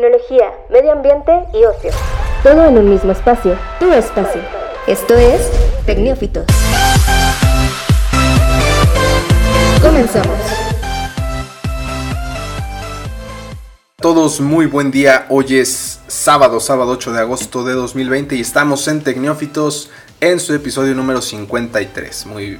tecnología, medio ambiente y ocio. Todo en un mismo espacio, tu espacio. Esto es Tecnófitos. Comenzamos. Todos muy buen día, hoy es sábado, sábado 8 de agosto de 2020 y estamos en Tecnófitos en su episodio número 53. Muy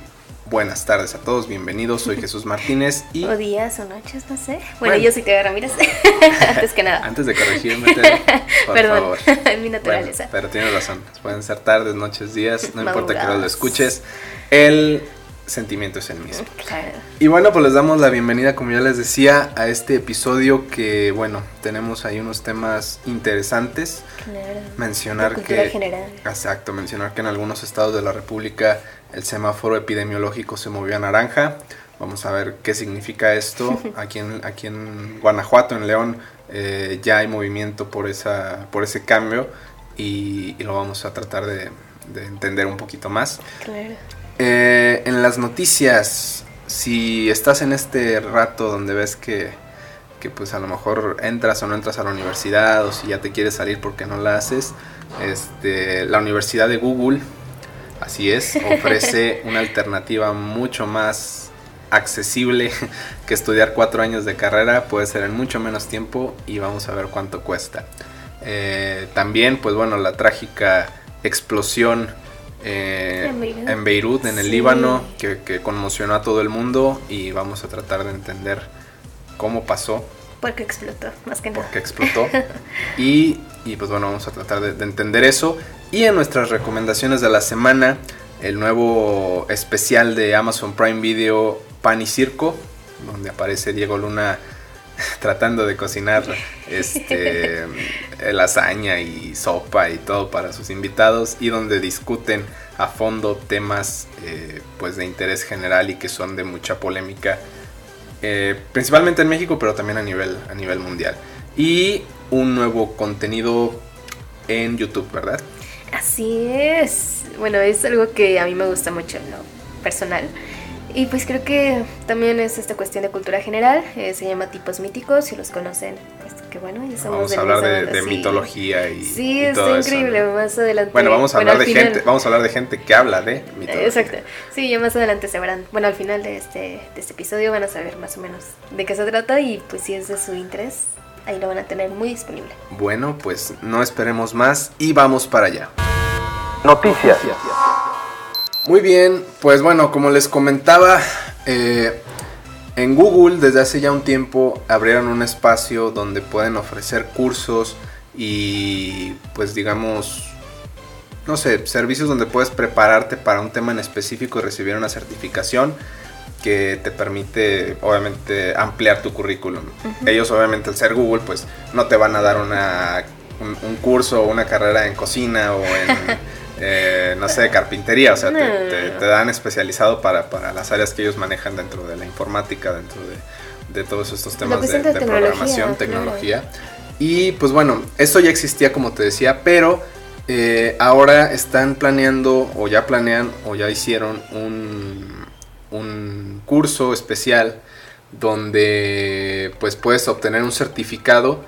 buenas tardes a todos, bienvenidos, soy Jesús Martínez y... O días o noches, no sé. Bueno, yo soy Teo Ramírez, antes que nada. Antes de corregirme, Teo, por Perdón, favor. mi naturaleza. Bueno, pero tienes razón, pueden ser tardes, noches, días, no importa que lo escuches, el sentimiento es el mismo. Claro. Y bueno, pues les damos la bienvenida, como ya les decía, a este episodio que, bueno, tenemos ahí unos temas interesantes. Claro. Mencionar que... general. Exacto, mencionar que en algunos estados de la República el semáforo epidemiológico se movió a naranja. Vamos a ver qué significa esto. Aquí en, aquí en Guanajuato, en León, eh, ya hay movimiento por, esa, por ese cambio y, y lo vamos a tratar de, de entender un poquito más. Claro. Eh, en las noticias, si estás en este rato donde ves que, que pues a lo mejor entras o no entras a la universidad o si ya te quieres salir porque no la haces, este, la Universidad de Google, así es, ofrece una alternativa mucho más accesible que estudiar cuatro años de carrera, puede ser en mucho menos tiempo y vamos a ver cuánto cuesta. Eh, también, pues bueno, la trágica explosión eh, En Beirut. en Beirut, en el Sí. Líbano, que, que conmocionó a todo el mundo y vamos a tratar de entender cómo pasó, Porque explotó, más que nada. por qué explotó y, y, pues bueno, vamos a tratar de, de entender eso. Y en nuestras recomendaciones de la semana, el nuevo especial de Amazon Prime Video Pan y Circo, donde aparece Diego Luna tratando de cocinar este lasaña y sopa y todo para sus invitados y donde discuten a fondo temas eh, pues de interés general y que son de mucha polémica eh, principalmente en México pero también a nivel a nivel mundial. Y un nuevo contenido en YouTube verdad Así es. Bueno, es algo que a mí me gusta mucho en lo personal. Y pues creo que también es esta cuestión de cultura general. eh, se llama tipos míticos. Si los conocen, pues que bueno, ya somos vamos a hablar de, sí. mitología y Sí, y está todo eso, increíble. ¿no? Más adelante. bueno vamos a hablar de final- gente vamos a hablar de gente que habla de mitología Exacto. Sí, ya más adelante se verán. Bueno, al final de este, de este episodio van a saber más o menos de qué se trata y pues si es de su interés, ahí lo van a tener muy disponible. Bueno, pues no esperemos más y vamos para allá. Noticias. Muy bien, pues bueno, como les comentaba, eh, en Google desde hace ya un tiempo abrieron un espacio donde pueden ofrecer cursos y pues digamos, no sé, servicios donde puedes prepararte para un tema en específico y recibir una certificación que te permite obviamente ampliar tu currículum. Ellos obviamente al ser Google pues no te van a dar una, un, un curso o una carrera en cocina o en, eh, no sé, carpintería, o sea, te, No. te- te dan especializado para, para las áreas que ellos manejan dentro de la informática, dentro de, de todos estos temas de, tecnología, programación, claro. tecnología. Y pues bueno, eso ya existía como te decía, pero eh, ahora están planeando o ya planean o ya hicieron un, un curso especial donde pues puedes obtener un certificado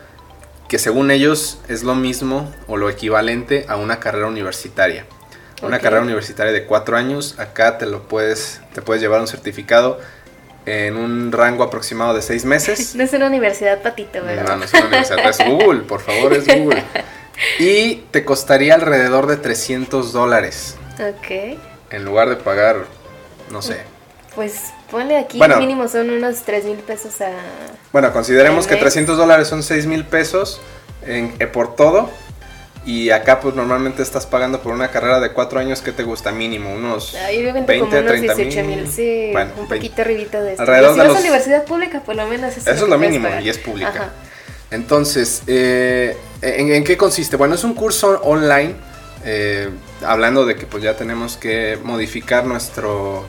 que según ellos es lo mismo o lo equivalente a una carrera universitaria. Una carrera universitaria de cuatro años, acá te lo puedes, te puedes llevar un certificado en un rango aproximado de seis meses. No es una universidad patito, ¿verdad? No, no es una universidad, es Google, por favor, es Google. Y te costaría alrededor de 300 dólares Ok. en lugar de pagar, no sé. Pues ponle aquí Bueno. mínimo son unos 3 mil pesos a... Bueno, consideremos que mes. 300 dólares son 6 mil pesos en- eh, por todo. Y acá pues normalmente estás pagando por una carrera de cuatro años que te gusta mínimo, unos Ay, obviamente 20, como unos 30 18 mil, sí, Bueno, un 20. poquito arribita de esto. Alrededor si de vas a universidad pública, por lo menos eso, Eso es lo mínimo pagar. y es pública. Ajá. Entonces, eh, ¿en, en qué consiste? Bueno, es un curso online, eh, hablando de que pues ya tenemos que modificar nuestro,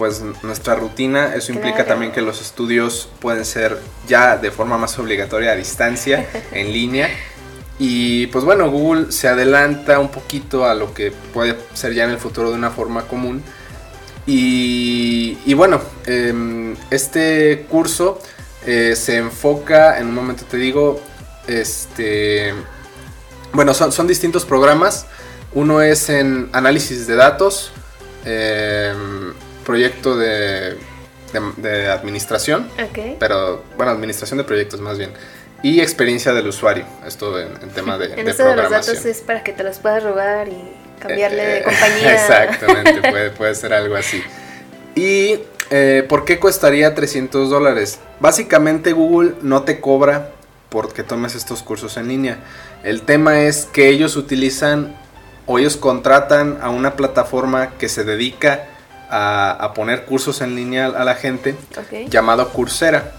pues nuestra rutina. Eso implica Claro. también que los estudios pueden ser ya de forma más obligatoria a distancia, en línea. Y pues bueno, Google se adelanta un poquito a lo que puede ser ya en el futuro de una forma común. Y, y bueno, em, este curso eh, se enfoca, en un momento te digo, este, bueno, son, son distintos programas. Uno es en análisis de datos, em, proyecto de, de, administración, pero bueno, administración de proyectos más bien. Y experiencia del usuario, esto en, tema de, en de de los datos es para que te los puedas robar y cambiarle de eh, compañía. Exactamente, puede, puede ser algo así. ¿Y eh, por qué costaría 300 dólares? Básicamente Google no te cobra porque tomes estos cursos en línea. El tema es que ellos utilizan o ellos contratan a una plataforma que se dedica a, poner cursos en línea a la gente, llamado Coursera.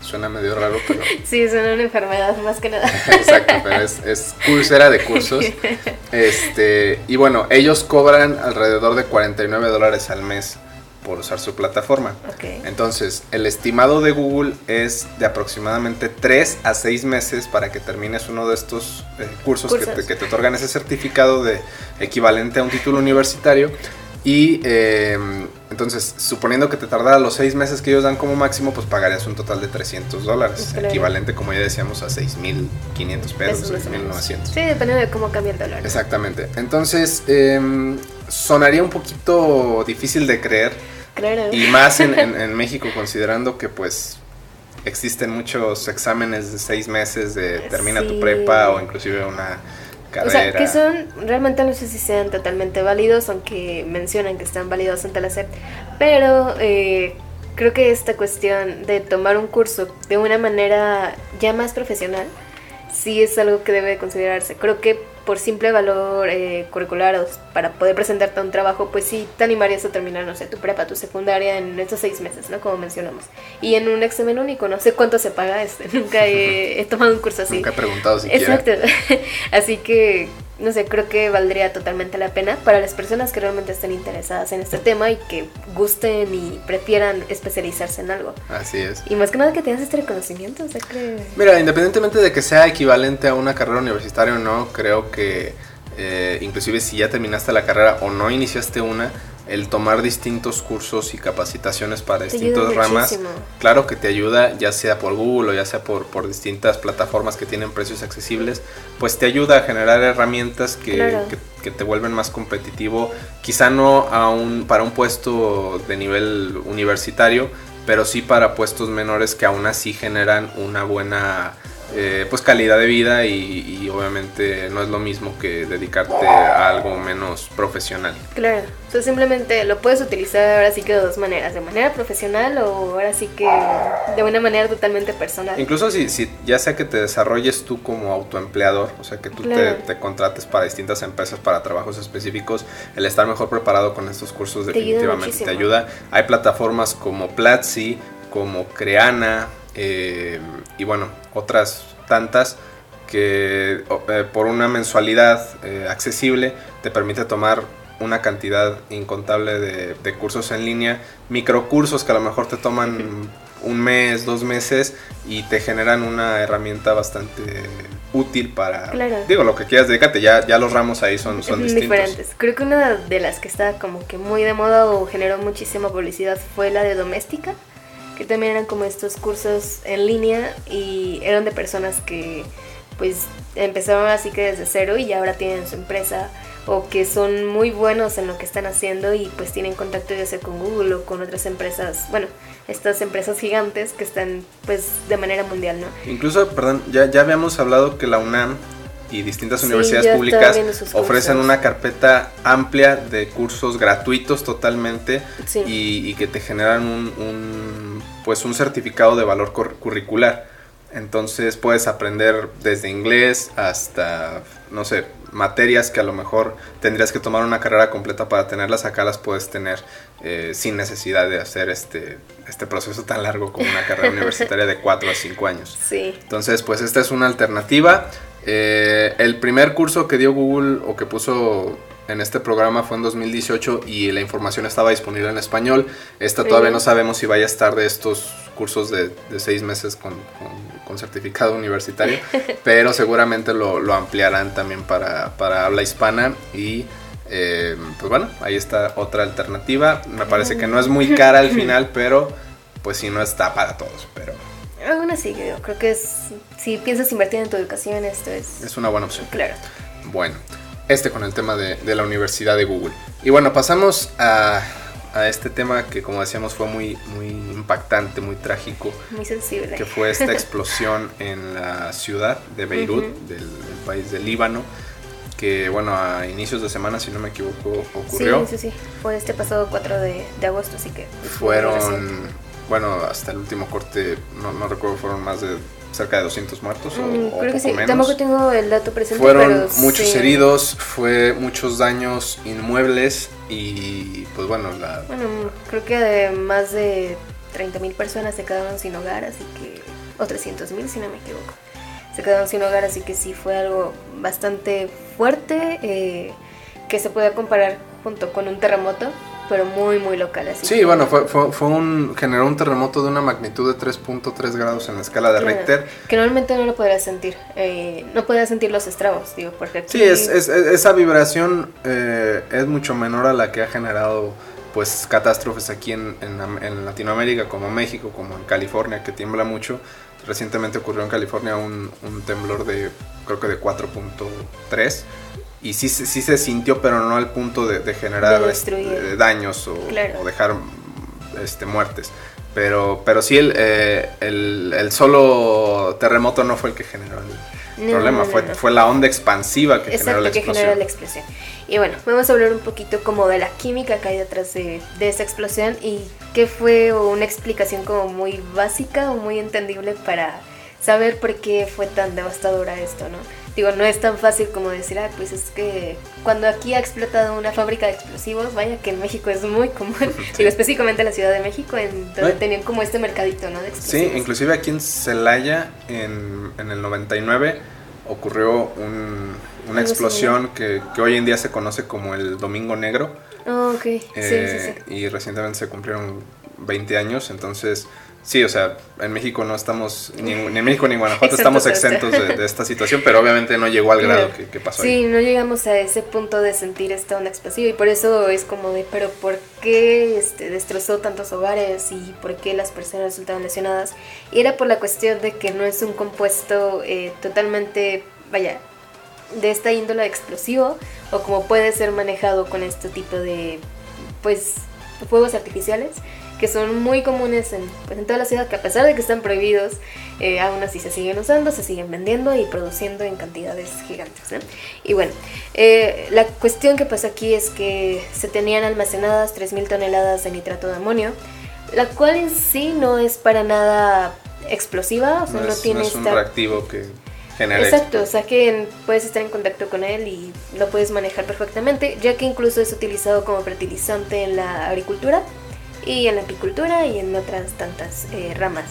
Suena medio raro, pero... Sí, suena una enfermedad más que nada. Exacto, pero es, es Coursera de cursos. Este, y bueno, ellos cobran alrededor de 49 dólares al mes por usar su plataforma. Entonces, el estimado de Google es de aproximadamente 3 a 6 meses para que termines uno de estos eh, cursos, Que, te, que, te, otorgan ese certificado de equivalente a un título universitario. Y em, entonces, suponiendo que te tardara los 6 meses que ellos dan como máximo, pues pagarías un total de 300 dólares, equivalente, como ya decíamos, a 6.500 pesos, 6.900. Sí, dependiendo de cómo cambia el dólar. Exactamente. Entonces, eh, sonaría un poquito difícil de creer. Claro. Y más en, México, considerando que pues existen muchos exámenes de seis meses de termina tu prepa o inclusive una carrera. O sea, que son, realmente no sé si sean totalmente válidos, aunque mencionan que están válidos ante la SEP, pero eh, creo que esta cuestión de tomar un curso de una manera ya más profesional, sí es algo que debe considerarse. Creo que por simple valor eh, curricular o para poder presentarte a un trabajo, pues sí te animarías a terminar, no sé, tu prepa, tu secundaria en estos seis meses, ¿no? Como mencionamos. Y en un examen único, no sé cuánto se paga este, nunca he, tomado un curso así. Nunca he preguntado siquiera. Exacto. así que no sé, creo que valdría totalmente la pena para las personas que realmente estén interesadas en este tema y que gusten y prefieran especializarse en algo. Así es. Y más que nada que tengas este reconocimiento, o sea que... Mira, independientemente de que sea equivalente a una carrera universitaria o no, creo que eh, inclusive si ya terminaste la carrera o no iniciaste una, el tomar distintos cursos y capacitaciones para distintas ramas, claro que te ayuda, ya sea por Google o ya sea por, por distintas plataformas que tienen precios accesibles, pues te ayuda a generar herramientas que, que, te vuelven más competitivo, quizá no a un, para un puesto de nivel universitario, pero sí para puestos menores que aún así generan una buena eh, pues calidad de vida y, obviamente no es lo mismo que dedicarte a algo menos profesional. Claro, o simplemente lo puedes utilizar ahora sí que de dos maneras, de manera profesional o ahora sí que de una manera totalmente personal. Incluso si, si ya sea que te desarrolles tú como autoempleador, o sea que tú te, contrates para distintas empresas para trabajos específicos, el estar mejor preparado con estos cursos definitivamente te ayuda. Hay plataformas como Platzi, como Creana, eh, y bueno, otras tantas que eh, por una mensualidad eh, accesible te permite tomar una cantidad incontable de, cursos en línea, microcursos que a lo mejor te toman un mes, dos meses y te generan una herramienta bastante útil para digo lo que quieras dedicarte ya ya los ramos ahí son son distintos. diferentes creo que una de las que está como que muy de moda o generó muchísima publicidad fue la de doméstica que también eran como estos cursos en línea y eran de personas que pues empezaron así que desde cero y ahora tienen su empresa o que son muy buenos en lo que están haciendo y pues tienen contacto ya sea con Google o con otras empresas, bueno, estas empresas gigantes que están pues de manera mundial, ¿no? Incluso, perdón, ya, ya habíamos hablado que la UNAM y distintas universidades públicas ofrecen una carpeta amplia de cursos gratuitos totalmente y, que te generan un pues un certificado de valor curricular. Entonces puedes aprender desde inglés hasta, no sé, materias que a lo mejor tendrías que tomar una carrera completa para tenerlas, acá las puedes tener eh, sin necesidad de hacer este, este proceso tan largo como una carrera universitaria de 4 a 5 años. Sí. Entonces, pues esta es una alternativa. Eh, el primer curso que dio Google o que puso en este programa fue en 2018 y la información estaba disponible en español. Esta todavía no sabemos si vaya a estar de estos cursos de, seis meses con, certificado universitario, pero seguramente lo, ampliarán también para, habla hispana y eh, pues bueno, ahí está otra alternativa. Me parece que no es muy cara al final, pero pues si no está para todos, pero... Aún así, yo creo que es, si piensas invertir en tu educación, esto es... Es una buena opción. Claro. Bueno, este con el tema de, de la Universidad de Google. Y bueno, pasamos a, a este tema que como decíamos fue muy, muy impactante, muy trágico, Muy sensible. que fue esta explosión en la ciudad de Beirut, del, del país del Líbano, que bueno, a inicios de semana, si no me equivoco, ocurrió. Sí, sí, sí. Fue este pasado 4 de, de agosto, así que... Fueron. Bueno, hasta el último corte, no, no recuerdo, fueron más de cerca de 200 muertos o, Mm, o creo que poco sí. menos. Tampoco tengo el dato presente, Fueron pero muchos sí. heridos, fue muchos daños inmuebles y pues bueno, la, Bueno, creo que de más de 30.000 personas se quedaron sin hogar, así que... O 300.000 si no me equivoco. Se quedaron sin hogar, así que sí fue algo bastante fuerte eh, que se puede comparar junto con un terremoto, pero muy, muy local. Así Sí, que- bueno, fue, fue, fue un, generó un terremoto de una magnitud de 3.3 grados en la escala de Claro, Richter. Que normalmente no lo podrías sentir. eh, no podrías sentir los estragos, digo, porque aquí... Sí, es, es- es- esa vibración eh, es mucho menor a la que ha generado pues catástrofes aquí en, en en Latinoamérica, como México, como en California, que tiembla mucho. Recientemente ocurrió en California un, un temblor de, creo que de 4.3. Y sí, se- sí se sintió, pero no al punto de, de generar De este, de daños o, Claro. o dejar este, muertes. Pero, pero sí, el, eh, el, el solo terremoto no fue el que generó el No, problema, no, fue, no. fue la onda expansiva que generó Exacto, la que explosión. genera la explosión. Y bueno, vamos a hablar un poquito como de la química que hay detrás de, de esa explosión y qué fue una explicación como muy básica o muy entendible para saber por qué fue tan devastadora esto, ¿no? Digo, no es tan fácil como decir, ah, pues es que cuando aquí ha explotado una fábrica de explosivos, vaya que en México es muy común, digo, específicamente en la Ciudad de México, en donde tenían como este mercadito, ¿no? De Sí, explosivos. inclusive aquí en Celaya, en, en el 99, ocurrió un- una explosión que, que hoy en día se conoce como el Domingo Negro. Oh, ok, sí, eh, sí, sí. Y recientemente se cumplieron 20 años, entonces... Sí, o sea, en México no estamos, ni, ni en México ni en Guanajuato estamos Exentos de de, de esta situación, pero obviamente no llegó al grado que, que pasó Sí, ahí. no llegamos a ese punto de sentir esta onda explosiva y por eso es como de, pero ¿por qué este, destrozó tantos hogares y por qué las personas resultaron lesionadas? Y era por la cuestión de que no es un compuesto eh, totalmente, vaya, de esta índole explosivo o como puede ser manejado con este tipo de, pues, fuegos artificiales que son muy comunes en, pues, en toda la ciudad, que a pesar de que están prohibidos, eh, aún así se siguen usando, se siguen vendiendo y produciendo en cantidades gigantes. ¿no? Y bueno, eh, la cuestión que pasa aquí es que se tenían almacenadas 3.000 toneladas de nitrato de amonio, la cual en sí no es para nada explosiva, o sea, No no, es, tiene no es un esta reactivo que Exacto, o sea que puedes estar en contacto con él y lo puedes manejar perfectamente, ya que incluso es utilizado como fertilizante en la agricultura y en la apicultura y en otras tantas eh, ramas.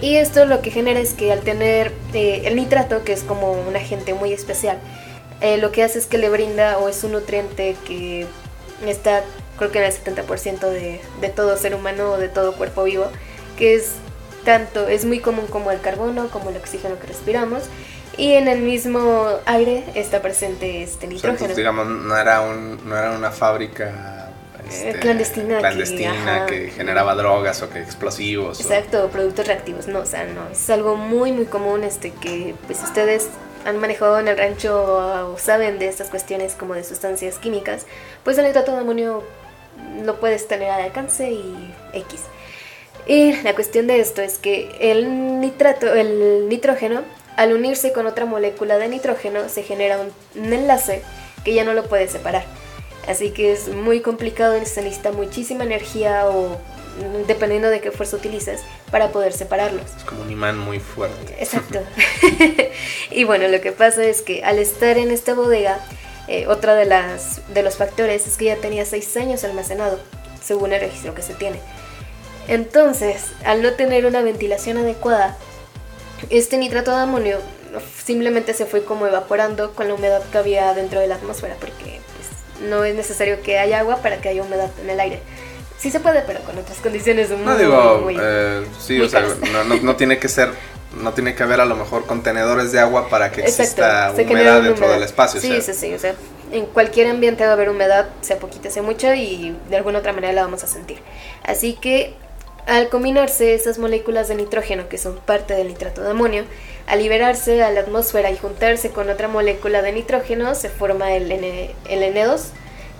Y esto lo que genera es que al tener eh, el nitrato, que es como un agente muy especial, eh, lo que hace es que le brinda o es un nutriente que está creo que en el 70% de, de todo ser humano o de todo cuerpo vivo, que es tanto, es muy común como el carbono, como el oxígeno que respiramos, y en el mismo aire está presente este O sea, nitrógeno. entonces, digamos, no era, un, no era una fábrica este, clandestina que- clandestina que, generaba drogas o que explosivos. o- Exacto, productos reactivos, no, o sea, no, es algo muy muy común este que pues ustedes han manejado en el rancho o saben de estas cuestiones como de sustancias químicas, pues el nitrato de amonio lo puedes tener al alcance y X. Y la cuestión de esto es que el nitrato, el nitrógeno, al unirse con otra molécula de nitrógeno, se genera un, un enlace que ya no lo puedes separar. Así que es muy complicado, se necesita muchísima energía o dependiendo de qué fuerza utilices para poder separarlos. Es como un imán muy fuerte. Exacto. y bueno, lo que pasa es que al estar en esta bodega, eh, otra de las de los factores es que ya tenía seis años almacenado, según el registro que se tiene. Entonces, al no tener una ventilación adecuada, este nitrato de amonio simplemente se fue como evaporando con la humedad que había dentro de la atmósfera, porque no es necesario que haya agua para que haya humedad en el aire. Sí se puede, pero con otras condiciones muy, No digo, muy- eh, sí, muy o sea, no, no, no tiene que ser, no tiene que haber a lo mejor contenedores de agua para que exista genera humedad dentro humedad. del espacio. o Sí, sea, sí, sí, o sea, en cualquier ambiente va a haber humedad, sea poquita, sea mucha, y de alguna otra manera la vamos a sentir. Así que Al combinarse esas moléculas de nitrógeno que son parte del nitrato de amonio, al liberarse a la atmósfera y juntarse con otra molécula de nitrógeno, se forma el, N, el N2,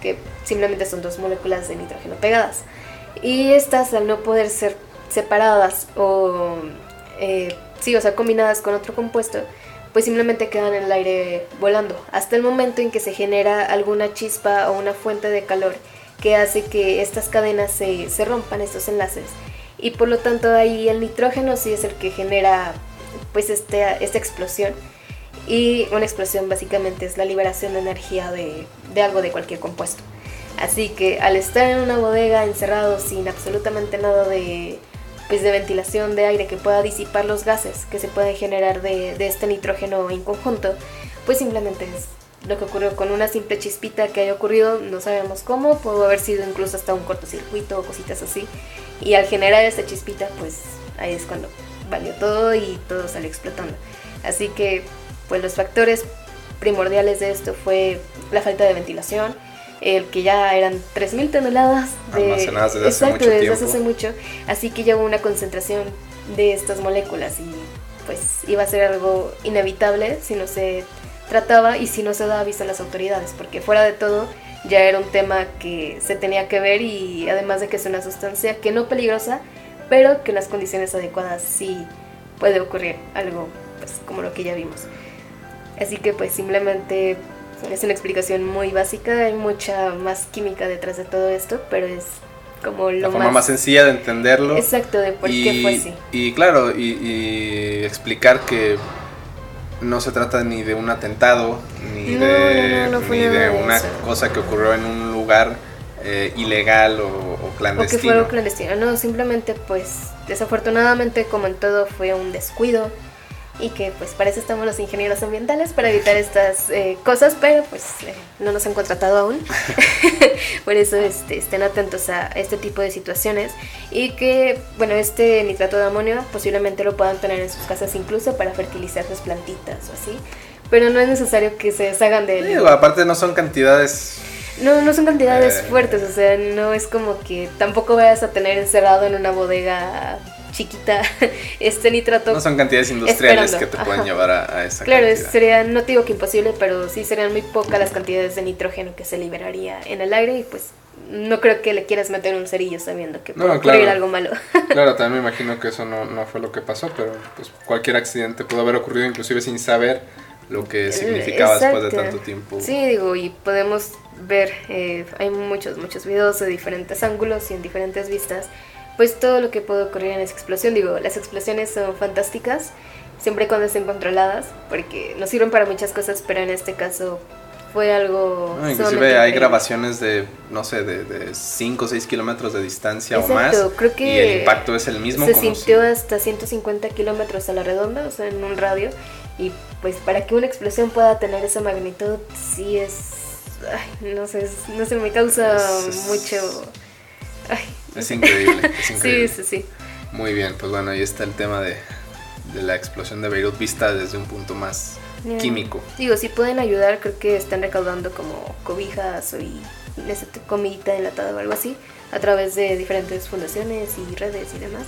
que simplemente son dos moléculas de nitrógeno pegadas. Y estas, al no poder ser separadas o, eh, sí, o sea, combinadas con otro compuesto, pues simplemente quedan en el aire volando, hasta el momento en que se genera alguna chispa o una fuente de calor que hace que estas cadenas se, se rompan, estos enlaces y por lo tanto ahí el nitrógeno sí es el que genera pues este, esta explosión y una explosión básicamente es la liberación de energía de, de, algo de cualquier compuesto. Así que al estar en una bodega encerrado sin absolutamente nada de, pues de ventilación de aire que pueda disipar los gases que se pueden generar de, de este nitrógeno en conjunto, pues simplemente es lo que ocurrió con una simple chispita que haya ocurrido, no sabemos cómo, pudo haber sido incluso hasta un cortocircuito o cositas así. Y al generar esta chispita, pues ahí es cuando valió todo y todo salió explotando. Así que, pues los factores primordiales de esto fue la falta de ventilación, el que ya eran 3.000 toneladas de, almacenadas desde exacto, hace mucho desde tiempo. hace mucho, así que ya hubo una concentración de estas moléculas y pues iba a ser algo inevitable si no se trataba y si no se daba aviso a las autoridades, porque fuera de todo ya era un tema que se tenía que ver y además de que es una sustancia que no peligrosa, pero que en las condiciones adecuadas sí puede ocurrir algo pues, como lo que ya vimos. Así que pues simplemente es una explicación muy básica, hay mucha más química detrás de todo esto, pero es como lo la forma más, sencilla de entenderlo. Exacto, de por y, qué fue así. Y claro, y, y, explicar que no se trata ni de un atentado, ni No, de, no, no ni de de una eso. cosa que ocurrió en un lugar eh, ilegal o, o O que clandestino. fue algo clandestino. No, simplemente pues desafortunadamente como en todo fue un descuido y que pues para eso estamos los ingenieros ambientales, para evitar estas eh, cosas, pero pues eh, no nos han contratado aún. Por eso este, estén atentos a este tipo de situaciones y que, bueno, este nitrato de amonio posiblemente lo puedan tener en sus casas incluso para fertilizar sus plantitas o así. Pero no es necesario que se deshagan de él. Digo, aparte no son cantidades No, no son cantidades Eh. fuertes, o sea, no es como que tampoco vayas a tener encerrado en una bodega chiquita este nitrato. no son cantidades industriales Esperando, que te pueden ajá. llevar a, a esa Claro, cantidad. sería, no te digo que imposible, pero sí serían muy pocas las cantidades de nitrógeno que se liberaría en el aire y pues no creo que le quieras meter un cerillo sabiendo que No, puede ocurrir claro. algo malo. Claro, también me imagino que eso no, no fue lo que pasó, pero pues cualquier accidente pudo haber ocurrido inclusive sin saber lo que significaba después de Eh, Exacto. tanto tiempo. Sí, digo, y podemos ver, eh, hay muchos, muchos videos de diferentes ángulos y en diferentes vistas, pues todo lo que puede ocurrir en esa explosión. Digo, las explosiones son fantásticas, siempre cuando estén controladas, porque nos sirven para muchas cosas, pero en este caso fue algo... No, inclusive hay grabaciones de, no sé, de 5 o 6 kilómetros de distancia o más. Exacto, creo que y el impacto es el mismo. Se como sintió si- hasta 150 kilómetros a la redonda, o sea, en un radio. Y pues para que una explosión pueda tener esa magnitud, sí es. Ay, no sé, es- no sé, me causa Es- mucho. Ay, Es increíble, es increíble. sí, sí, sí. Muy bien, pues bueno, ahí está el tema de, de la explosión de Beirut vista desde un punto más químico. Digo, si pueden ayudar, creo que están recaudando como cobijas o y comidita enlatada o algo así a través de diferentes fundaciones y redes y demás.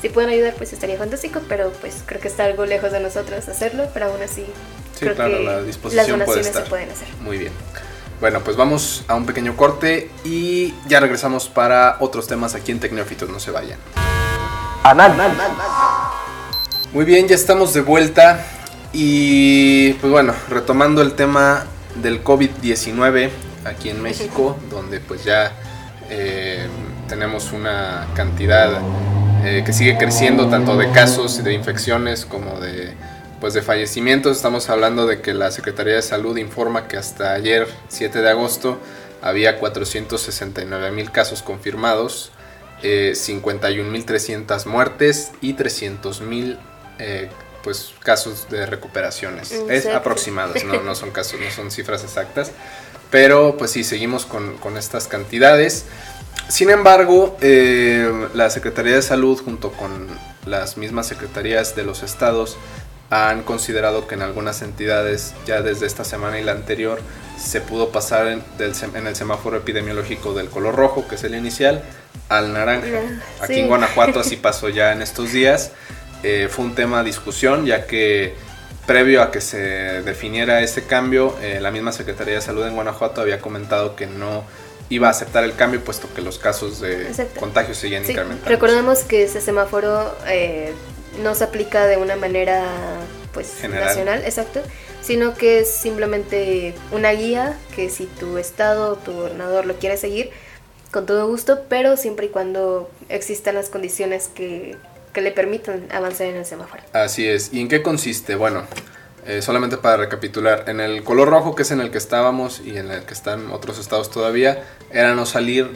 Si pueden ayudar, pues estaría fantástico, pero pues creo que está algo lejos de nosotros hacerlo, pero aún así Sí, creo claro, que la las puede donaciones estar. se pueden hacer. Muy bien. Bueno, pues vamos a un pequeño corte y ya regresamos para otros temas aquí en Tecnófitos, no se vayan. Muy bien, ya estamos de vuelta y pues bueno, retomando el tema del COVID-19 aquí en México, donde pues ya eh, tenemos una cantidad eh, que sigue creciendo tanto de casos y de infecciones como de pues de fallecimientos. Estamos hablando de que la Secretaría de Salud informa que hasta ayer, 7 de agosto, había 469 mil casos confirmados, eh, 51.300 muertes y 300.000 eh, pues casos de recuperaciones. Es Exacto. aproximados, no, no son casos, no son cifras exactas. Pero pues sí, seguimos con, con estas cantidades. Sin embargo, eh, la Secretaría de Salud junto con las mismas secretarías de los estados han considerado que en algunas entidades ya desde esta semana y la anterior se pudo pasar en, el semáforo epidemiológico del color rojo, que es el inicial, al naranja. Aquí en Guanajuato así pasó ya en estos días. Eh, fue un tema de discusión ya que previo a que se definiera ese cambio, eh, la misma Secretaría de Salud en Guanajuato había comentado que no iba a aceptar el cambio puesto que los casos de contagio seguían incrementando. Recordemos que ese semáforo eh, no se aplica de una manera pues nacional, exacto, sino que es simplemente una guía que si tu estado tu gobernador lo quiere seguir, con todo gusto, pero siempre y cuando existan las condiciones que, que le permitan avanzar en el semáforo. Así es. ¿Y en qué consiste? Bueno, eh, solamente para recapitular, en el color rojo que es en el que estábamos y en el que están otros estados todavía, era no salir...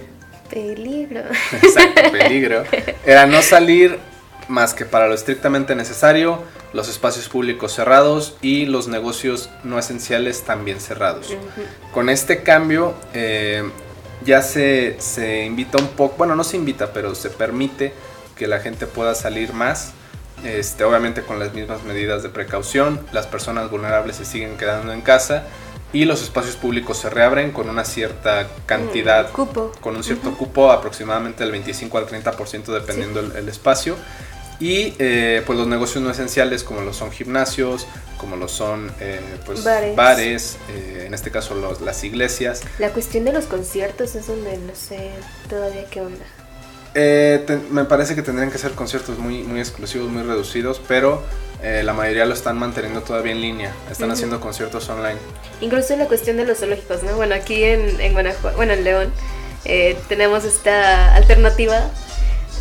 Peligro. Exacto, peligro. Era no salir más que para lo estrictamente necesario, los espacios públicos cerrados y los negocios no esenciales también cerrados. Con este cambio eh, ya se, se invita un poco, bueno, no se invita, pero se permite que la gente pueda salir más. Este, obviamente con las mismas medidas de precaución, las personas vulnerables se siguen quedando en casa y los espacios públicos se reabren con una cierta cantidad, mm, con un cierto cupo, aproximadamente del 25 al 30% dependiendo el, espacio. Y eh, pues los negocios no esenciales como lo son gimnasios, como lo son eh, pues, bares, eh, en este caso los, las iglesias. La cuestión de los conciertos es donde no sé todavía qué onda. Me parece que tendrían que ser conciertos muy, muy exclusivos, muy reducidos, pero la mayoría lo están manteniendo todavía en línea, están haciendo conciertos online. Incluso la cuestión de los zoológicos, ¿no? Bueno, aquí en, en Guanajuato, bueno, en León, tenemos esta alternativa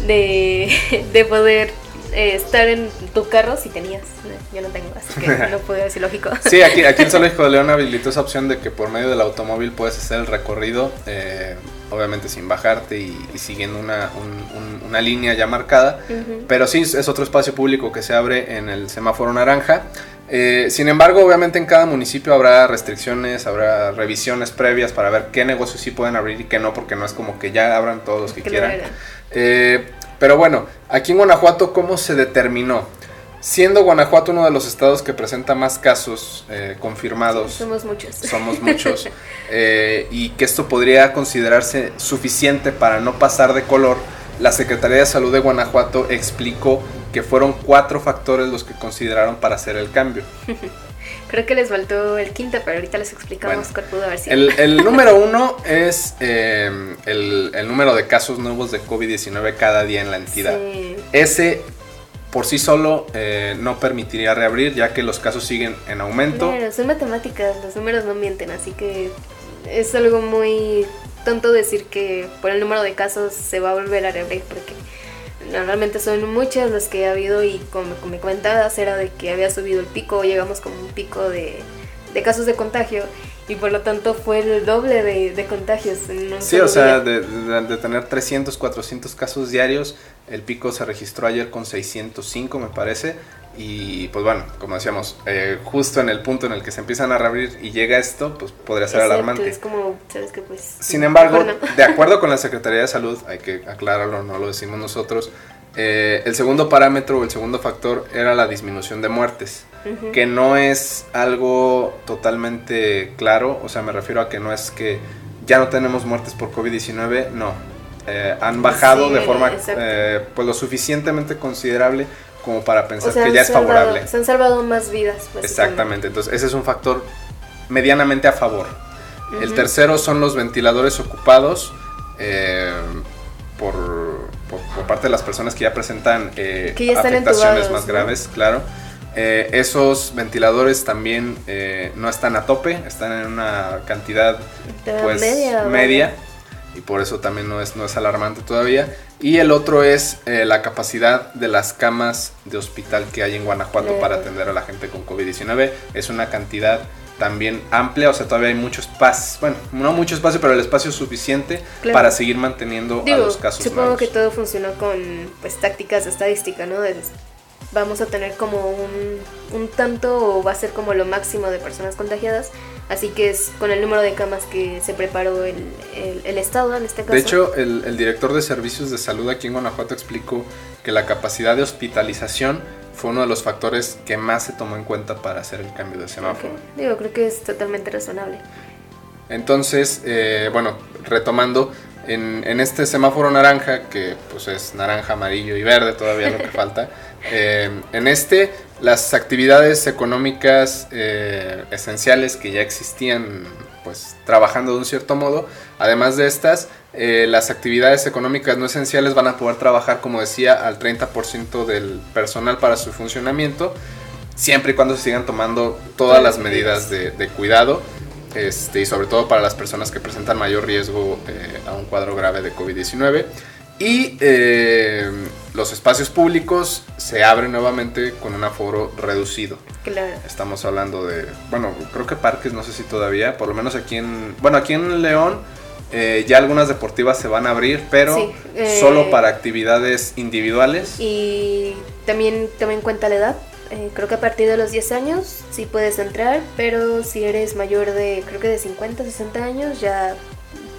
de, de poder eh, estar en tu carro si tenías. Yo no tengo, así que no puedo decir lógico. Sí, aquí, aquí el Zoológico de León habilitó esa opción de que por medio del automóvil puedes hacer el recorrido, eh, obviamente sin bajarte y, siguiendo una, una, línea ya marcada. Pero sí, es otro espacio público que se abre en el semáforo naranja. Eh, sin embargo, obviamente en cada municipio habrá restricciones, habrá revisiones previas para ver qué negocios sí pueden abrir y qué no, porque no es como que ya abran todos los que, quieran. Pero bueno, aquí en Guanajuato, ¿cómo se determinó? Siendo Guanajuato uno de los estados que presenta más casos eh, confirmados. somos muchos. Somos muchos. Eh, y que esto podría considerarse suficiente para no pasar de color, la Secretaría de Salud de Guanajuato explicó que fueron cuatro factores los que consideraron para hacer el cambio. Creo que les faltó el quinto, pero ahorita les explicamos cuál pudo haber sido. El, número uno es eh, el, número de casos nuevos de COVID-19 cada día en la entidad. Ese por sí solo eh, no permitiría reabrir, ya que los casos siguen en aumento. Claro, son matemáticas, los números no mienten, así que es algo muy tonto decir que por el número de casos se va a volver a reabrir, porque normalmente son muchas las que ha habido y como me comentabas era de que había subido el pico, llegamos como un pico de, casos de contagio y por lo tanto fue el doble de, contagios. sí, o sea, de, tener 300, 400 casos diarios, el pico se registró ayer con 605 me parece y pues bueno, como decíamos, eh, justo en el punto en el que se empiezan a reabrir y llega esto, pues podría ser alarmante. Es como, sabes que pues... Sin embargo, de acuerdo con la Secretaría de Salud, hay que aclararlo, no lo decimos nosotros, eh, el segundo parámetro o el segundo factor era la disminución de muertes, que no es algo totalmente claro, o sea, me refiero a que no es que ya no tenemos muertes por COVID-19, no. Eh, han bajado de forma pues lo suficientemente considerable como para pensar que ya es favorable. Se han salvado más vidas. Exactamente, entonces ese es un factor medianamente a favor. El tercero son los ventiladores ocupados eh, por, por, parte de las personas que ya presentan eh, afectaciones más graves, claro. Eh, esos ventiladores también no están a tope, están en una cantidad pues, media y por eso también no es, no es alarmante todavía. Y el otro es eh, la capacidad de las camas de hospital que hay en Guanajuato para atender a la gente con COVID-19. Es una cantidad también amplia, o sea, todavía hay mucho espacio, bueno, no mucho espacio, pero el espacio es suficiente para seguir manteniendo a los casos Supongo que todo funcionó con pues tácticas de estadística, ¿no? Vamos a tener como un, un tanto o va a ser como lo máximo de personas contagiadas Así que es con el número de camas que se preparó el, el, Estado en este caso. De hecho, el, director de servicios de salud aquí en Guanajuato explicó que la capacidad de hospitalización fue uno de los factores que más se tomó en cuenta para hacer el cambio de semáforo. Digo, creo que es totalmente razonable. Entonces, eh, bueno, retomando, en, en, este semáforo naranja, que pues es naranja, amarillo y verde, todavía lo que falta, eh, en este las actividades económicas eh, esenciales que ya existían pues trabajando de un cierto modo, además de estas, eh, las actividades económicas no esenciales van a poder trabajar, como decía, al 30% del personal para su funcionamiento, siempre y cuando se sigan tomando todas las medidas de, de cuidado. Este, y sobre todo para las personas que presentan mayor riesgo eh, a un cuadro grave de COVID-19. Y eh, los espacios públicos se abren nuevamente con un aforo reducido. Claro. Estamos hablando de, bueno, creo que parques, no sé si todavía, por lo menos aquí en, bueno, aquí en León eh, ya algunas deportivas se van a abrir, pero Sí, eh, solo para actividades individuales. Y también en cuenta la edad. Eh, creo que a partir de los 10 años sí puedes entrar, pero si eres mayor de, creo que de 50, 60 años, ya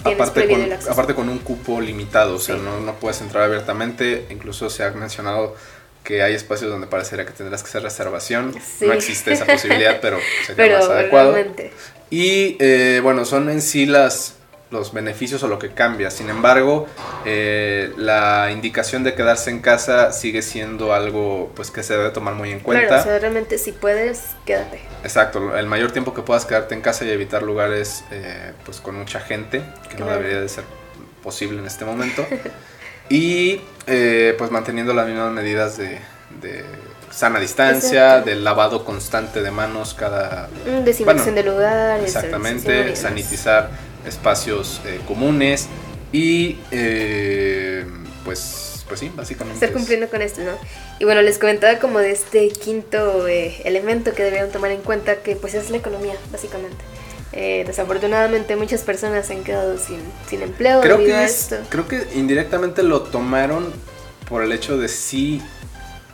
tienes Aparte prohibido con, el acceso. aparte con un cupo limitado, o sea, Sí. no, no puedes entrar abiertamente. Incluso se ha mencionado que hay espacios donde parecería que tendrás que hacer reservación. Sí. No existe esa posibilidad, pero sería pero más adecuado. realmente. Y eh, bueno, son en sí las, los beneficios o lo que cambia. Sin embargo, eh, la indicación de quedarse en casa sigue siendo algo pues que se debe tomar muy en cuenta. Claro, o sea, realmente si puedes, quédate. Exacto, el mayor tiempo que puedas quedarte en casa y evitar lugares eh, pues con mucha gente, que no debería de ser posible en este momento. y eh, pues manteniendo las mismas medidas de, de sana distancia, Exacto. del lavado constante de manos cada... Mm, Desinfección Bueno, de lugares. Exactamente, sanitizar espacios eh, comunes y eh, pues, pues sí, básicamente. Estar es- cumpliendo con esto, ¿no? Y bueno, les comentaba como de este quinto eh, elemento que deberían tomar en cuenta, que pues es la economía, básicamente. Eh, desafortunadamente muchas personas se han quedado sin, sin empleo Creo debido que, a esto. creo que indirectamente lo tomaron por el hecho de sí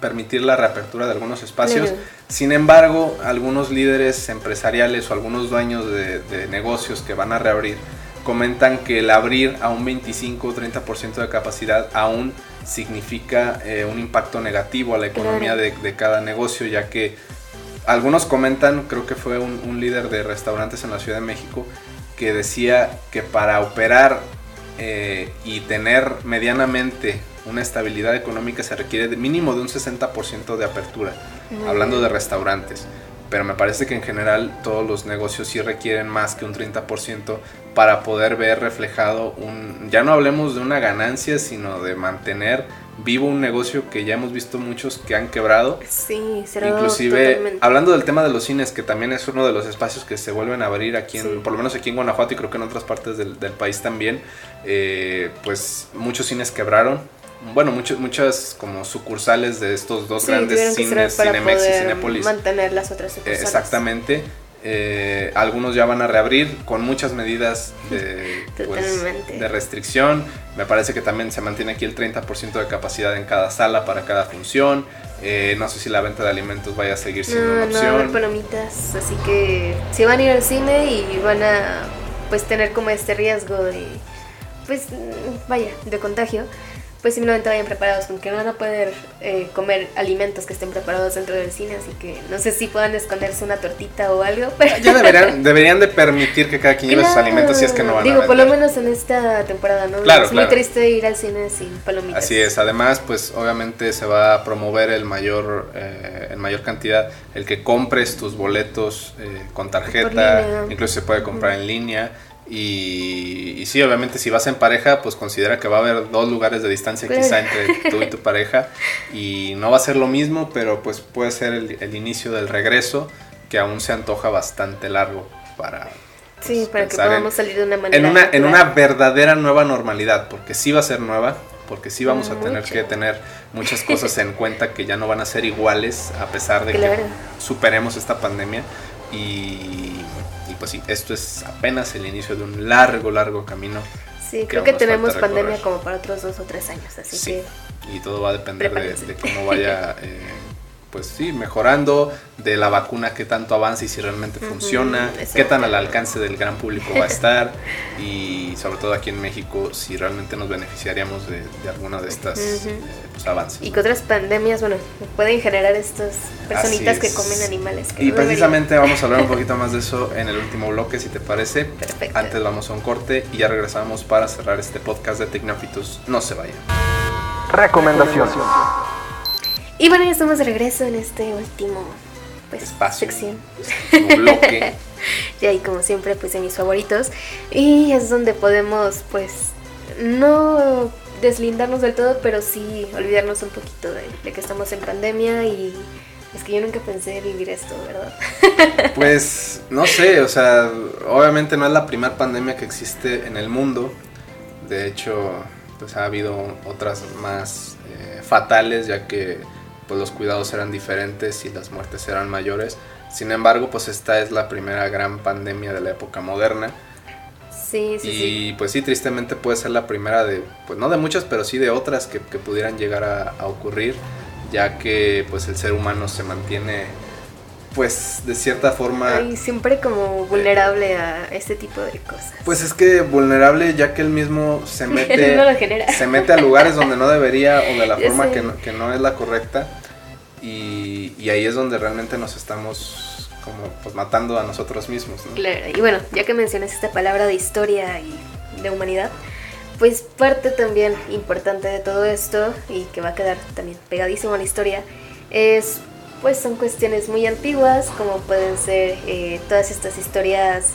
permitir la reapertura de algunos espacios. Sin embargo, algunos líderes empresariales o algunos dueños de, de negocios que van a reabrir comentan que el abrir a un 25 o 30% de capacidad aún significa eh, un impacto negativo a la economía Claro. de, de cada negocio, ya que algunos comentan, creo que fue un, un líder de restaurantes en la Ciudad de México, que decía que para operar eh, y tener medianamente una estabilidad económica se requiere de mínimo de un 60% de apertura, hablando de restaurantes. Pero me parece que en general todos los negocios sí requieren más que un 30% para poder ver reflejado un... Ya no hablemos de una ganancia, sino de mantener vivo un negocio que ya hemos visto muchos que han quebrado Sí, será Inclusive, totalmente. hablando del tema de los cines, que también es uno de los espacios que se vuelven a abrir aquí, en, Sí. por lo menos aquí en Guanajuato y creo que en otras partes del, del país también, eh, pues muchos cines quebraron. Bueno, muchos, muchas como sucursales de estos dos Sí, grandes cines, Cinemex y poder Cinépolis. mantener las otras Eh, sucursales. exactamente. Eh, algunos ya van a reabrir con muchas medidas de, pues, de restricción. Me parece que también se mantiene aquí el 30% de capacidad en cada sala para cada función. Eh, no sé si la venta de alimentos vaya a seguir siendo No, una no va a haber opción. palomitas, así que si van a ir al cine y van a pues tener como este riesgo de pues vaya, de contagio, pues simplemente vayan preparados con que no van a poder eh, comer alimentos que estén preparados dentro del cine, así que no sé si puedan esconderse una tortita o algo, pero Ya deberían, deberían de permitir que cada quien lleve sus alimentos si es que no van Digo, a por lo menos en esta temporada, ¿no? Claro, es claro. muy triste ir al cine sin palomitas. Así es, además, pues obviamente se va a promover el mayor, eh, en mayor cantidad el que compres tus boletos eh, con tarjeta, incluso se puede comprar en línea. Y, y sí, obviamente si vas en pareja, pues considera que va a haber dos lugares de distancia quizá entre tú y tu pareja y no va a ser lo mismo, pero pues puede ser el, el inicio del regreso que aún se antoja bastante largo para... Sí, pues, para que pensar en- podamos salir de una manera en una, en una verdadera nueva normalidad, porque sí va a ser nueva, porque sí vamos a tener Mucho. que tener muchas cosas en cuenta que ya no van a ser iguales a pesar de Claro. que superemos esta pandemia. Y pues sí, esto es apenas el inicio de un largo, largo camino. Sí, que creo que tenemos pandemia como para otros dos o tres años, así Sí. que Y todo va a depender de, de cómo vaya eh, pues sí, mejorando, de la vacuna que tanto avanza y si realmente funciona, qué tan al alcance del gran público va a estar y sobre todo aquí en México si realmente nos beneficiaríamos de, alguna de estas eh, pues, avances. Y que otras pandemias, bueno, pueden generar estas personitas que comen animales. y precisamente vamos a hablar un poquito más de eso en el último bloque, si te parece. Perfecto. Antes vamos a un corte y ya regresamos para cerrar este podcast de Tecnofitus. No se vayan. Recomendación. Y bueno, ya estamos de regreso en este último pues, Espacio. sección. bloque. y ahí como siempre pues de mis favoritos. Y es donde podemos pues no deslindarnos del todo, pero sí olvidarnos un poquito de, que estamos en pandemia y es que yo nunca pensé vivir esto, ¿verdad? pues no sé, o sea, obviamente no es la primera pandemia que existe en el mundo. De hecho, pues ha habido otras más eh, fatales, ya que pues los cuidados eran diferentes y las muertes eran mayores. Sin embargo, pues esta es la primera gran pandemia de la época moderna. Sí, sí, y pues sí, tristemente puede ser la primera de, pues no de muchas, pero sí de otras que, pudieran llegar a, ocurrir, ya que pues el ser humano se mantiene pues de cierta forma... Y siempre como vulnerable a este tipo de cosas. Pues es que vulnerable ya que él mismo se mete, no genera. se mete a lugares donde no debería o de la forma que no, que no, es la correcta. Y, y, ahí es donde realmente nos estamos como pues matando a nosotros mismos. ¿no? Claro, y bueno, ya que mencionas esta palabra de historia y de humanidad, pues parte también importante de todo esto y que va a quedar también pegadísimo a la historia es pues son cuestiones muy antiguas, como pueden ser eh, todas estas historias,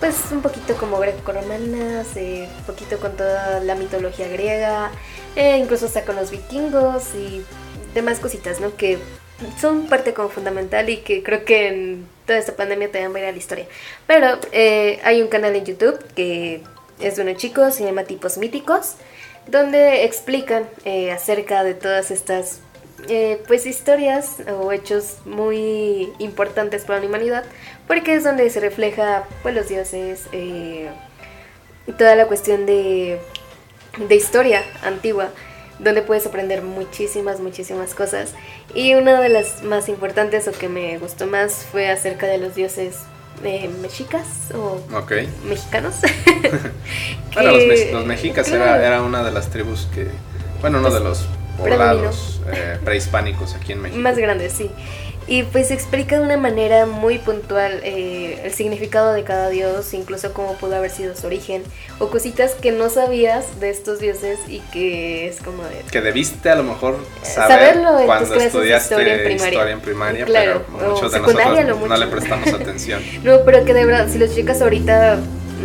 pues un poquito como greco-romanas, eh, un poquito con toda la mitología griega, eh, incluso hasta con los vikingos y demás cositas, ¿no? Que son parte como fundamental y que creo que en toda esta pandemia también va a ir a la historia. Pero hay un canal en YouTube que es de unos chicos, se llama Tipos Míticos, donde explican acerca de todas estas eh, pues historias o hechos muy importantes para la humanidad, porque es donde se refleja pues los dioses eh, y toda la cuestión de, de historia antigua, donde puedes aprender muchísimas, muchísimas cosas. Y una de las más importantes o que me gustó más fue acerca de los dioses eh, mexicas o mexicanos. bueno, los, mexicas era, era, una de las tribus que, bueno, uno de los poblados eh, prehispánicos aquí en México. Más grandes, sí. Y pues explica de una manera muy puntual eh, el significado de cada dios, incluso cómo pudo haber sido su origen, o cositas que no sabías de estos dioses y que es como de... Que debiste a lo mejor saber cuando estudiaste historia en primaria, pero muchos de nosotros no le prestamos atención. no, pero que de verdad, si los chicas ahorita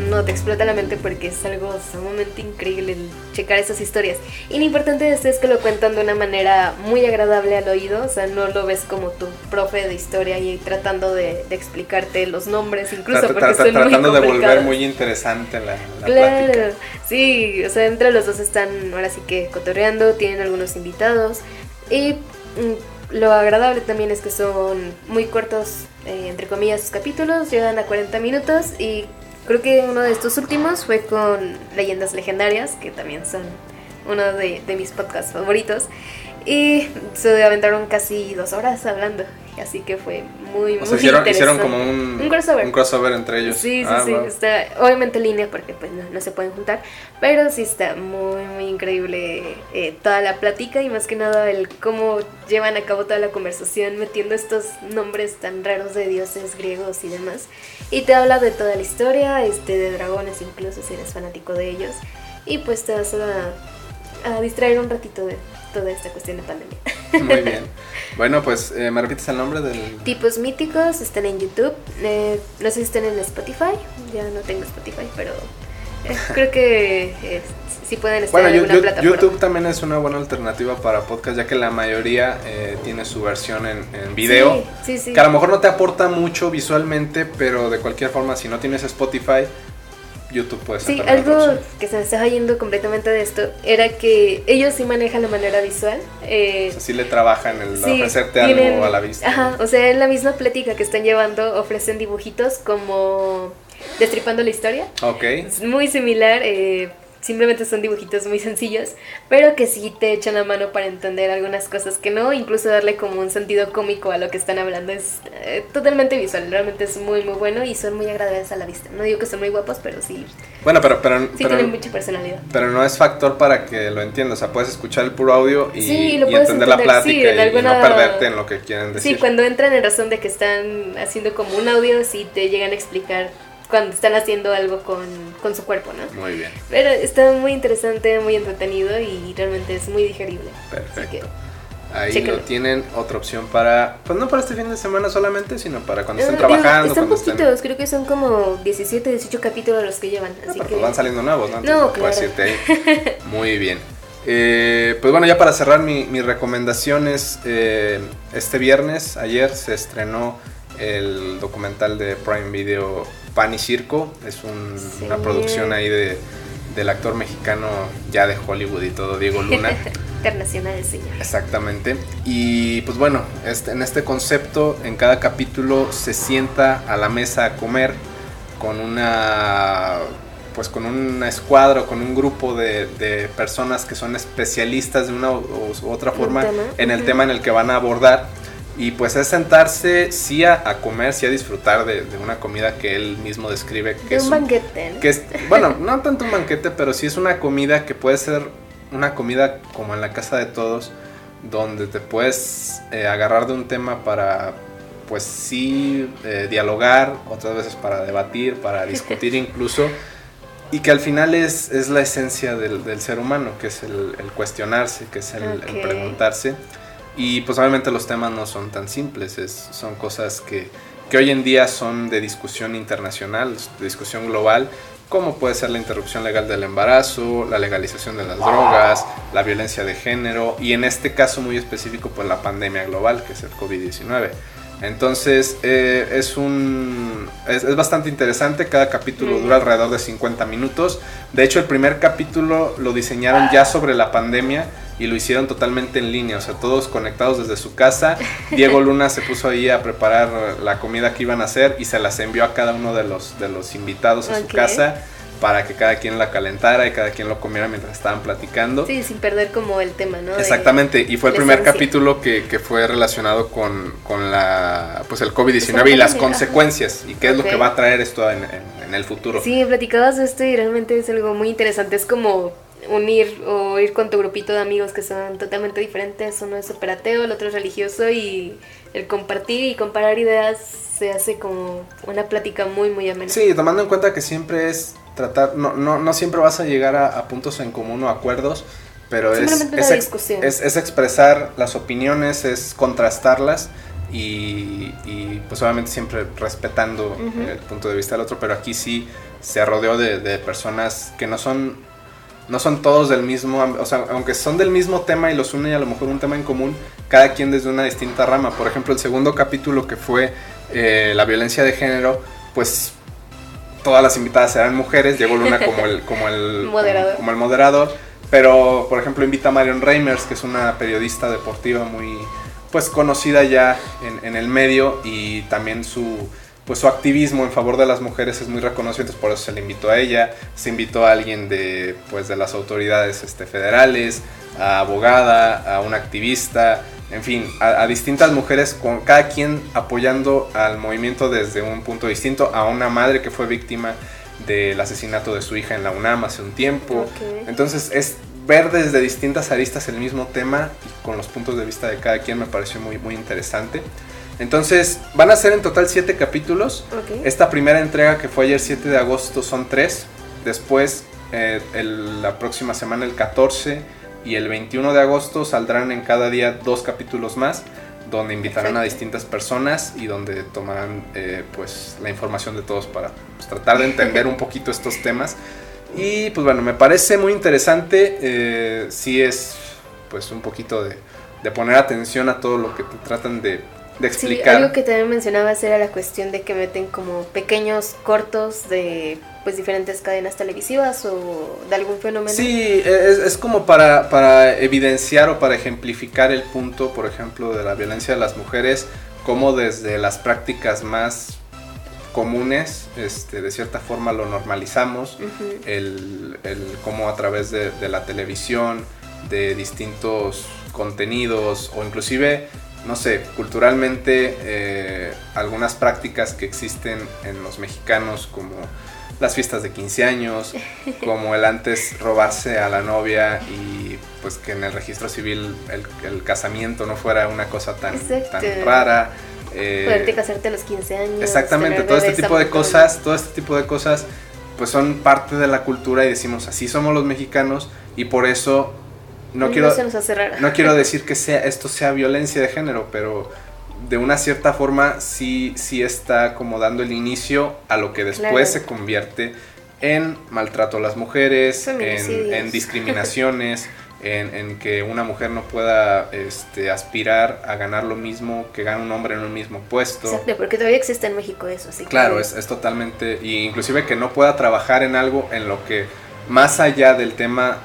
no te explota la mente porque es algo sumamente increíble el checar esas historias. Y lo importante de esto es que lo cuentan de una manera muy agradable al oído, o sea, no lo ves como tu profe de historia y tratando de, explicarte los nombres, incluso porque son Tratando de volver muy interesante la, la claro, sí, o sea, entre los dos están ahora sí que cotorreando, tienen algunos invitados y mm, lo agradable también es que son muy cortos, eh, entre comillas, sus capítulos, llegan a 40 minutos y Creo que uno de estos últimos fue con Leyendas Legendarias, que también son uno de, mis podcasts favoritos. Y se aventaron casi dos horas hablando. Así que fue muy, muy hicieron, hicieron como un, un, crossover. entre ellos. Sí, sí, ah, sí. Está, obviamente en línea porque pues no, se pueden juntar. Pero sí está muy, muy increíble eh, toda la plática y más que nada el cómo llevan a cabo toda la conversación metiendo estos nombres tan raros de dioses griegos y demás. Y te habla de toda la historia, este, de dragones incluso si eres fanático de ellos. Y pues te vas a, a distraer un ratito de toda esta cuestión de pandemia. Muy bien. Bueno, pues, eh, ¿me repites el nombre del...? Tipos míticos, están en YouTube. Eh, no sé si están en Spotify. Ya no tengo Spotify, pero creo que sí pueden estar en alguna plataforma. YouTube también es una buena alternativa para podcast, ya que la mayoría tiene su versión en, en video. Sí, sí, sí. Que a lo mejor no te aporta mucho visualmente, pero de cualquier forma, si no tienes Spotify YouTube puede ser. Sí, algo que se me estaba yendo completamente de esto era que ellos sí manejan la manera visual. Eh, o sea, sí le trabajan el ofrecerte algo a la vista. Ajá, o sea, en la misma plática que están llevando ofrecen dibujitos como destripando la historia. Ok. Es muy similar. Eh, simplemente son dibujitos muy sencillos, pero que sí te echan la mano para entender algunas cosas que no, incluso darle como un sentido cómico a lo que están hablando. Es eh, totalmente visual, realmente es muy muy bueno y son muy agradables a la vista. No digo que son muy guapos, pero sí. Bueno, pero, pero, sí tienen mucha personalidad. Pero no es factor para que lo entiendas, o sea, puedes escuchar el puro audio y, sí, y entender, la plática y, no perderte en lo que quieren decir. Sí, cuando entran en razón de que están haciendo como un audio, sí te llegan a explicar cuando están haciendo algo con, con, su cuerpo, ¿no? Muy bien. Pero está muy interesante, muy entretenido y realmente es muy digerible. Perfecto. Ahí lo tienen, otra opción para, pues no para este fin de semana solamente, sino para cuando estén trabajando. Están poquitos, creo que son como 17, 18 capítulos los que llevan. Ah, así pero que... pues van saliendo nuevos, ¿no? no, claro. Muy bien. Eh, pues bueno, ya para cerrar mi, mis recomendaciones, eh, este viernes, ayer se estrenó el documental de Prime Video Pan y Circo. Es una producción ahí de, del actor mexicano ya de Hollywood y todo, Diego Luna. Internacional, señor. Exactamente. Y pues bueno, este, en este concepto, en cada capítulo se sienta a la mesa a comer con una pues con una escuadra o con un grupo de, personas que son especialistas de una u, otra forma en el tema en el que van a abordar y pues es sentarse sí a, comer, sí a disfrutar de, una comida que él mismo describe. Que es un banquete. Que es, bueno, no tanto un banquete, pero sí es una comida que puede ser una comida como en la casa de todos, donde te puedes eh, agarrar de un tema para, pues sí, eh, dialogar, otras veces para debatir, para discutir incluso. Y que al final es, es la esencia del, del, ser humano, que es el, cuestionarse, que es el, el preguntarse. Y pues obviamente los temas no son tan simples, es, son cosas que, que hoy en día son de discusión internacional, de discusión global, como puede ser la interrupción legal del embarazo, la legalización de las drogas, la violencia de género y en este caso muy específico pues la pandemia global que es el COVID-19. Entonces eh, es un es, es, bastante interesante, cada capítulo dura alrededor de 50 minutos. De hecho el primer capítulo lo diseñaron ya sobre la pandemia y lo hicieron totalmente en línea, o sea, todos conectados desde su casa. Diego Luna se puso ahí a preparar la comida que iban a hacer y se las envió a cada uno de los, de los invitados a su casa para que cada quien la calentara y cada quien lo comiera mientras estaban platicando. Sí, sin perder como el tema, ¿no? Exactamente, y fue el primer capítulo que, que, fue relacionado con, con la, pues el COVID-19 y las consecuencias y qué es lo que va a traer esto en, en, el futuro. Sí, platicabas de esto y realmente es algo muy interesante, es como unir o ir con tu grupito de amigos que son totalmente diferentes, uno es operateo, el otro es religioso y el compartir y comparar ideas se hace como una plática muy muy amena. Sí, tomando en cuenta que siempre es tratar, no, no, no siempre vas a llegar a, puntos en común o acuerdos, pero es, es, es, expresar las opiniones, es contrastarlas y, y pues obviamente siempre respetando el punto de vista del otro, pero aquí sí se rodeó de, de personas que no son no son todos del mismo, o sea, aunque son del mismo tema y los une a lo mejor un tema en común, cada quien desde una distinta rama. Por ejemplo, el segundo capítulo que fue eh, la violencia de género, pues todas las invitadas eran mujeres, llegó Luna como el, como el, moderador. Como, el moderador, pero por ejemplo invita a Marion Reimers, que es una periodista deportiva muy pues conocida ya en, en el medio y también su pues su activismo en favor de las mujeres es muy reconocido, entonces por eso se le invitó a ella, se invitó a alguien de pues de las autoridades este, federales, a abogada, a una activista, en fin, a, distintas mujeres, con cada quien apoyando al movimiento desde un punto distinto, a una madre que fue víctima del asesinato de su hija en la UNAM hace un tiempo. Entonces es ver desde distintas aristas el mismo tema y con los puntos de vista de cada quien me pareció muy, muy interesante. Entonces van a ser en total siete capítulos. Esta primera entrega que fue ayer 7 de agosto son tres. Después eh, la próxima semana el 14 y el 21 de agosto saldrán en cada día dos capítulos más donde invitarán a distintas personas y donde tomarán eh, pues la información de todos para pues, tratar de entender un poquito estos temas y pues bueno me parece muy interesante eh, si es pues un poquito de, de, poner atención a todo lo que tratan de de explicar. Sí, algo que también mencionabas era la cuestión de que meten como pequeños cortos de pues diferentes cadenas televisivas o de algún fenómeno. Sí, es, es como para, para evidenciar o para ejemplificar el punto, por ejemplo, de la violencia de las mujeres, como desde las prácticas más comunes, este, de cierta forma lo normalizamos, Ujú. el, el cómo a través de, de la televisión, de distintos contenidos o inclusive, no sé, culturalmente eh, algunas prácticas que existen en los mexicanos como las fiestas de 15 años, como el antes robarse a la novia y pues que en el registro civil el, el casamiento no fuera una cosa tan, Exacto. tan rara. eh, Poderte casarte a los 15 años. Exactamente, todo este tipo de cosas, todo este tipo de cosas, pues son parte de la cultura y decimos así somos los mexicanos y por eso no quiero, se nos hace raro. no quiero decir que sea esto sea violencia de género, pero de una cierta forma sí, sí está como dando el inicio a lo que después Claro. se convierte en maltrato a las mujeres, en, discriminaciones, en, en que una mujer no pueda este, aspirar a ganar lo mismo que gana un hombre en un mismo puesto. Exacto, porque todavía existe en México eso, así que- Claro, es, es totalmente, y inclusive que no pueda trabajar en algo en lo que más allá del tema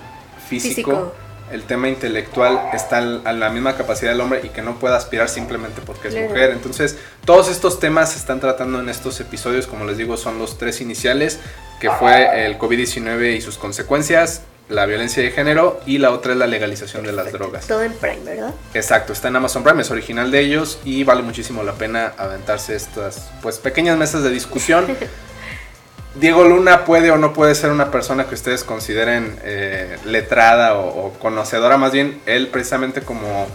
físico, Físico. El tema intelectual está a la misma capacidad del hombre y que no pueda aspirar simplemente porque es Claro. mujer. Entonces, todos estos temas se están tratando en estos episodios, como les digo, son los tres iniciales, que fue el COVID-19 y sus consecuencias, la violencia de género y la otra es la legalización de las drogas. Todo en Prime, ¿verdad? Exacto, está en Amazon Prime, es original de ellos y vale muchísimo la pena aventarse estas pues pequeñas mesas de discusión. Diego Luna puede o no puede ser una persona que ustedes consideren eh, letrada o, o conocedora, más bien él precisamente como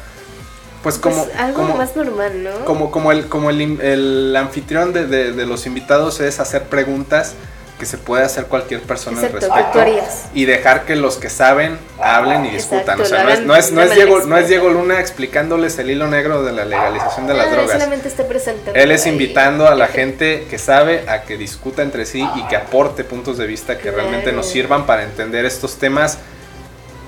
pues como Pues algo como, más normal, ¿no? como, como el como el, el anfitrión de, de- de los invitados es hacer preguntas que se puede hacer cualquier persona al Exacto, respecto y dejar que los que saben hablen y discutan. Exacto, o sea, no es, no es, no es Diego, no es. Diego Luna explicándoles el hilo negro de la legalización de las Ah, él drogas. solamente está presente. Él es ahí. invitando a la gente que sabe a que discuta entre sí y que aporte puntos de vista que realmente nos sirvan para entender estos temas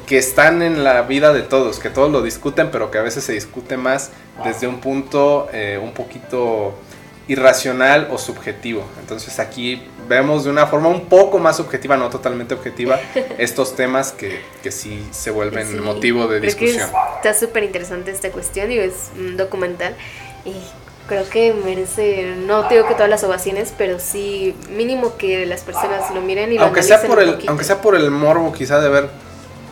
que están en la vida de todos, que todos lo discuten, pero que a veces se discute más desde un punto eh, un poquito irracional o subjetivo. Entonces aquí vemos de una forma un poco más subjetiva, no totalmente objetiva, estos temas que, que sí se vuelven Sí, motivo de que discusión. está súper interesante esta cuestión, digo, es un documental y creo que merece, no digo que todas las ovaciones, pero sí mínimo que las personas lo miren y lo aunque sea por el poquito. aunque sea por el morbo quizá de ver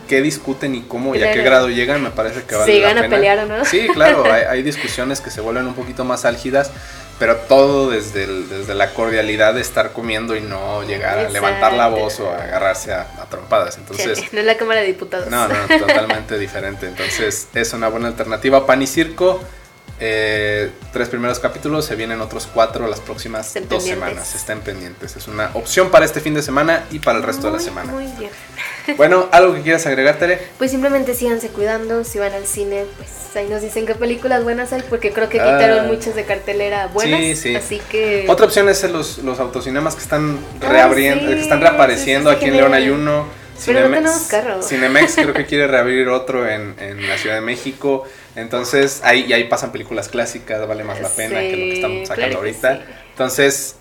qué discuten y cómo y a qué Claro. grado llegan me parece que vale llegan la a pena pelear o no. sí claro hay, hay discusiones que se vuelven un poquito más álgidas pero todo desde el- desde la cordialidad de estar comiendo y no llegar a levantar la voz o a agarrarse a, a trompadas entonces Chale, no es la Cámara de Diputados. no no totalmente diferente entonces es una buena alternativa pan y circo eh, tres primeros capítulos, se vienen otros cuatro las próximas Estén dos pendientes. semanas. Estén pendientes. Es una opción para este fin de semana y para el resto de la semana. Muy bien. Bueno, ¿algo que quieras agregar, Tere? Pues simplemente síganse cuidando, si van al cine, pues ahí nos dicen qué películas buenas hay, porque creo que Ah. quitaron muchas de cartelera buenas. Sí, sí. Así que... Otra opción es los, los autocinemas que están Ah, reabriendo, sí, que están reapareciendo. sí, sí, Aquí en. León hay uno. Pero no tenemos carro. Cinemex creo que quiere reabrir otro en, en la Ciudad de México. Entonces, ahí, y ahí pasan películas clásicas, vale más la pena que lo que estamos sacando claro ahorita. Entonces,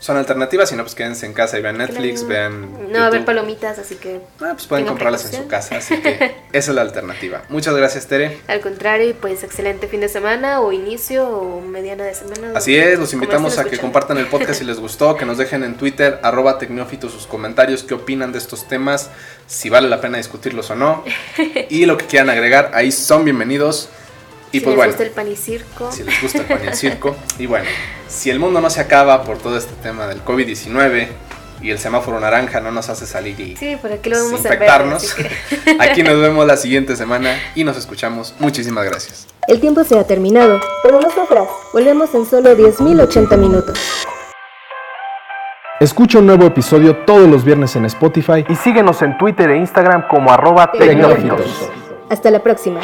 son alternativas. Si no, pues quédense en casa y vean Netflix, Claro. vean. No va a haber palomitas, así que Ah, pues pueden comprarlas en su casa. Así que esa es la alternativa. Muchas gracias, Tere. al contrario, pues excelente fin de semana o inicio o mediana de semana. Así es, los invitamos a que compartan el podcast si les gustó, que nos dejen en Twitter, arroba tecnófitos sus comentarios, qué opinan de estos temas, si vale la pena discutirlos o no, y lo que quieran agregar, ahí son bienvenidos. Y si pues les bueno, gusta el pan y circo. si les gusta el pan y el circo, y bueno, si el mundo no se acaba por todo este tema del COVID-19 y el semáforo naranja no nos hace salir y Sí, por aquí lo vemos en verde, infectarnos, que- aquí nos vemos la siguiente semana y nos escuchamos. Muchísimas gracias. El tiempo se ha terminado, pero no sufras. Volvemos en solo 10.080 minutos. Escucha un nuevo episodio todos los viernes en Spotify Y síguenos en Twitter e Instagram como arroba tecnófitos. Hasta la próxima.